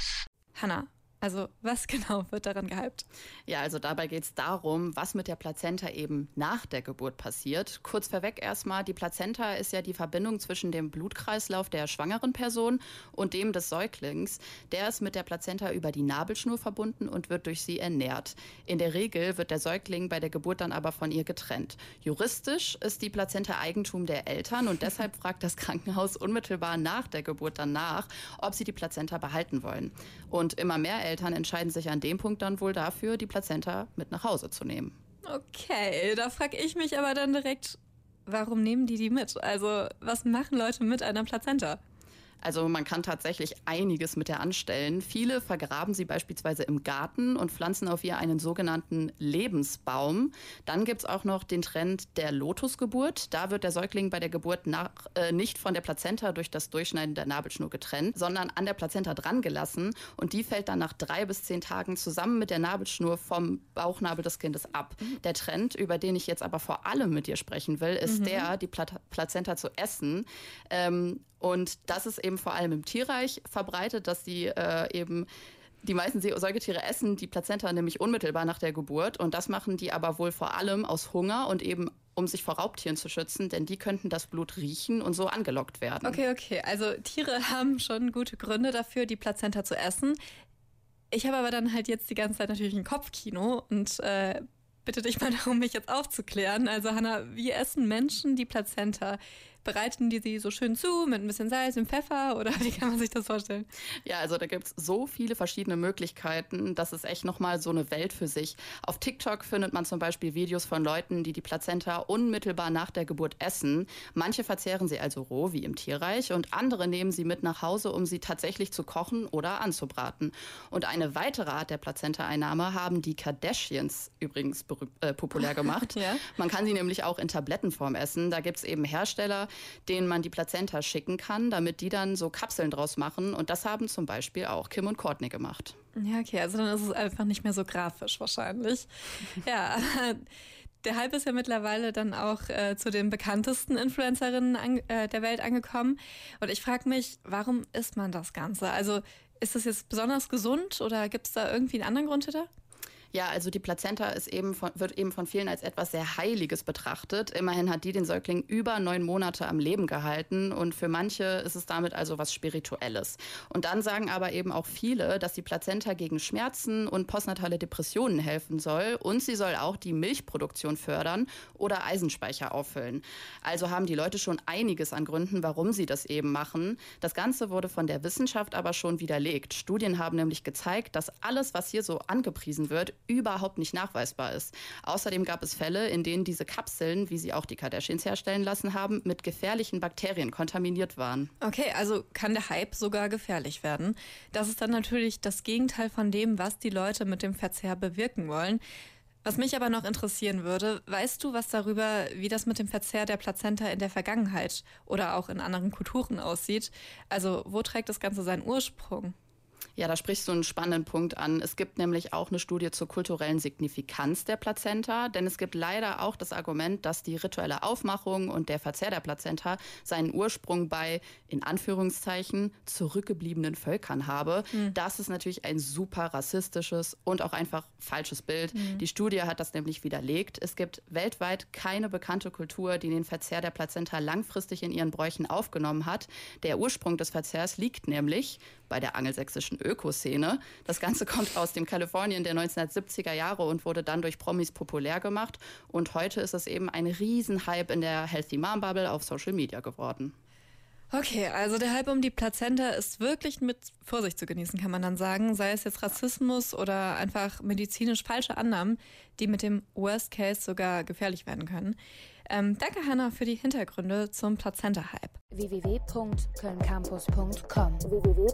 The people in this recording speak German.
Campus. Hanna, also was genau wird daran gehypt? Ja, also dabei geht es darum, was mit der Plazenta eben nach der Geburt passiert. Kurz vorweg erstmal, die Plazenta ist ja die Verbindung zwischen dem Blutkreislauf der schwangeren Person und dem des Säuglings. Der ist mit der Plazenta über die Nabelschnur verbunden und wird durch sie ernährt. In der Regel wird der Säugling bei der Geburt dann aber von ihr getrennt. Juristisch ist die Plazenta Eigentum der Eltern und deshalb fragt das Krankenhaus unmittelbar nach der Geburt dann nach, ob sie die Plazenta behalten wollen. Und immer mehr Eltern entscheiden sich an dem Punkt dann wohl dafür, die Plazenta mit nach Hause zu nehmen. Okay, da frage ich mich aber dann direkt, warum nehmen die die mit? Also, was machen Leute mit einer Plazenta? Also man kann tatsächlich einiges mit der anstellen. Viele vergraben sie beispielsweise im Garten und pflanzen auf ihr einen sogenannten Lebensbaum. Dann gibt es auch noch den Trend der Lotusgeburt. Da wird der Säugling bei der Geburt nach, äh, nicht von der Plazenta durch das Durchschneiden der Nabelschnur getrennt, sondern an der Plazenta dran gelassen. Und die fällt dann nach drei bis zehn Tagen zusammen mit der Nabelschnur vom Bauchnabel des Kindes ab. Der Trend, über den ich jetzt aber vor allem mit dir sprechen will, ist mhm. der, die Pla Plazenta zu essen. Ähm, und das ist eben vor allem im Tierreich verbreitet, dass die äh, eben die meisten Säugetiere essen die Plazenta nämlich unmittelbar nach der Geburt und das machen die aber wohl vor allem aus Hunger und eben um sich vor Raubtieren zu schützen, denn die könnten das Blut riechen und so angelockt werden. Okay, okay. Also Tiere haben schon gute Gründe dafür, die Plazenta zu essen. Ich habe aber dann halt jetzt die ganze Zeit natürlich ein Kopfkino und äh, bitte dich mal darum, mich jetzt aufzuklären. Also Hanna, wie essen Menschen die Plazenta? Bereiten die sie so schön zu mit ein bisschen Salz und Pfeffer oder wie kann man sich das vorstellen? Ja, also da gibt es so viele verschiedene Möglichkeiten. Das ist echt nochmal so eine Welt für sich. Auf TikTok findet man zum Beispiel Videos von Leuten, die die Plazenta unmittelbar nach der Geburt essen. Manche verzehren sie also roh, wie im Tierreich, und andere nehmen sie mit nach Hause, um sie tatsächlich zu kochen oder anzubraten. Und eine weitere Art der Plazenta-Einnahme haben die Kardashians übrigens äh, populär gemacht. ja. Man kann sie nämlich auch in Tablettenform essen. Da gibt es eben Hersteller, denen man die Plazenta schicken kann, damit die dann so Kapseln draus machen. Und das haben zum Beispiel auch Kim und Courtney gemacht. Ja, okay, also dann ist es einfach nicht mehr so grafisch wahrscheinlich. ja, der Hype ist ja mittlerweile dann auch äh, zu den bekanntesten Influencerinnen an, äh, der Welt angekommen. Und ich frage mich, warum isst man das Ganze? Also ist das jetzt besonders gesund oder gibt es da irgendwie einen anderen Grund hinter? Ja, also die Plazenta ist eben von, wird eben von vielen als etwas sehr Heiliges betrachtet. Immerhin hat die den Säugling über neun Monate am Leben gehalten und für manche ist es damit also was Spirituelles. Und dann sagen aber eben auch viele, dass die Plazenta gegen Schmerzen und postnatale Depressionen helfen soll und sie soll auch die Milchproduktion fördern oder Eisenspeicher auffüllen. Also haben die Leute schon einiges an Gründen, warum sie das eben machen. Das Ganze wurde von der Wissenschaft aber schon widerlegt. Studien haben nämlich gezeigt, dass alles, was hier so angepriesen wird, überhaupt nicht nachweisbar ist. Außerdem gab es Fälle, in denen diese Kapseln, wie sie auch die Kardashians herstellen lassen haben, mit gefährlichen Bakterien kontaminiert waren. Okay, also kann der Hype sogar gefährlich werden. Das ist dann natürlich das Gegenteil von dem, was die Leute mit dem Verzehr bewirken wollen. Was mich aber noch interessieren würde, weißt du was darüber, wie das mit dem Verzehr der Plazenta in der Vergangenheit oder auch in anderen Kulturen aussieht? Also wo trägt das Ganze seinen Ursprung? Ja, da sprichst du einen spannenden Punkt an. Es gibt nämlich auch eine Studie zur kulturellen Signifikanz der Plazenta, denn es gibt leider auch das Argument, dass die rituelle Aufmachung und der Verzehr der Plazenta seinen Ursprung bei, in Anführungszeichen, zurückgebliebenen Völkern habe. Mhm. Das ist natürlich ein super rassistisches und auch einfach falsches Bild. Mhm. Die Studie hat das nämlich widerlegt. Es gibt weltweit keine bekannte Kultur, die den Verzehr der Plazenta langfristig in ihren Bräuchen aufgenommen hat. Der Ursprung des Verzehrs liegt nämlich bei der angelsächsischen Ökoszene. Das Ganze kommt aus dem Kalifornien der 1970er Jahre und wurde dann durch Promis populär gemacht. Und heute ist es eben ein Riesenhype in der Healthy Mom Bubble auf Social Media geworden. Okay, also der Hype um die Plazenta ist wirklich mit Vorsicht zu genießen, kann man dann sagen. Sei es jetzt Rassismus oder einfach medizinisch falsche Annahmen, die mit dem Worst Case sogar gefährlich werden können. Ähm, danke, Hanna, für die Hintergründe zum Plazenta-Hype. www.kölncampus.com www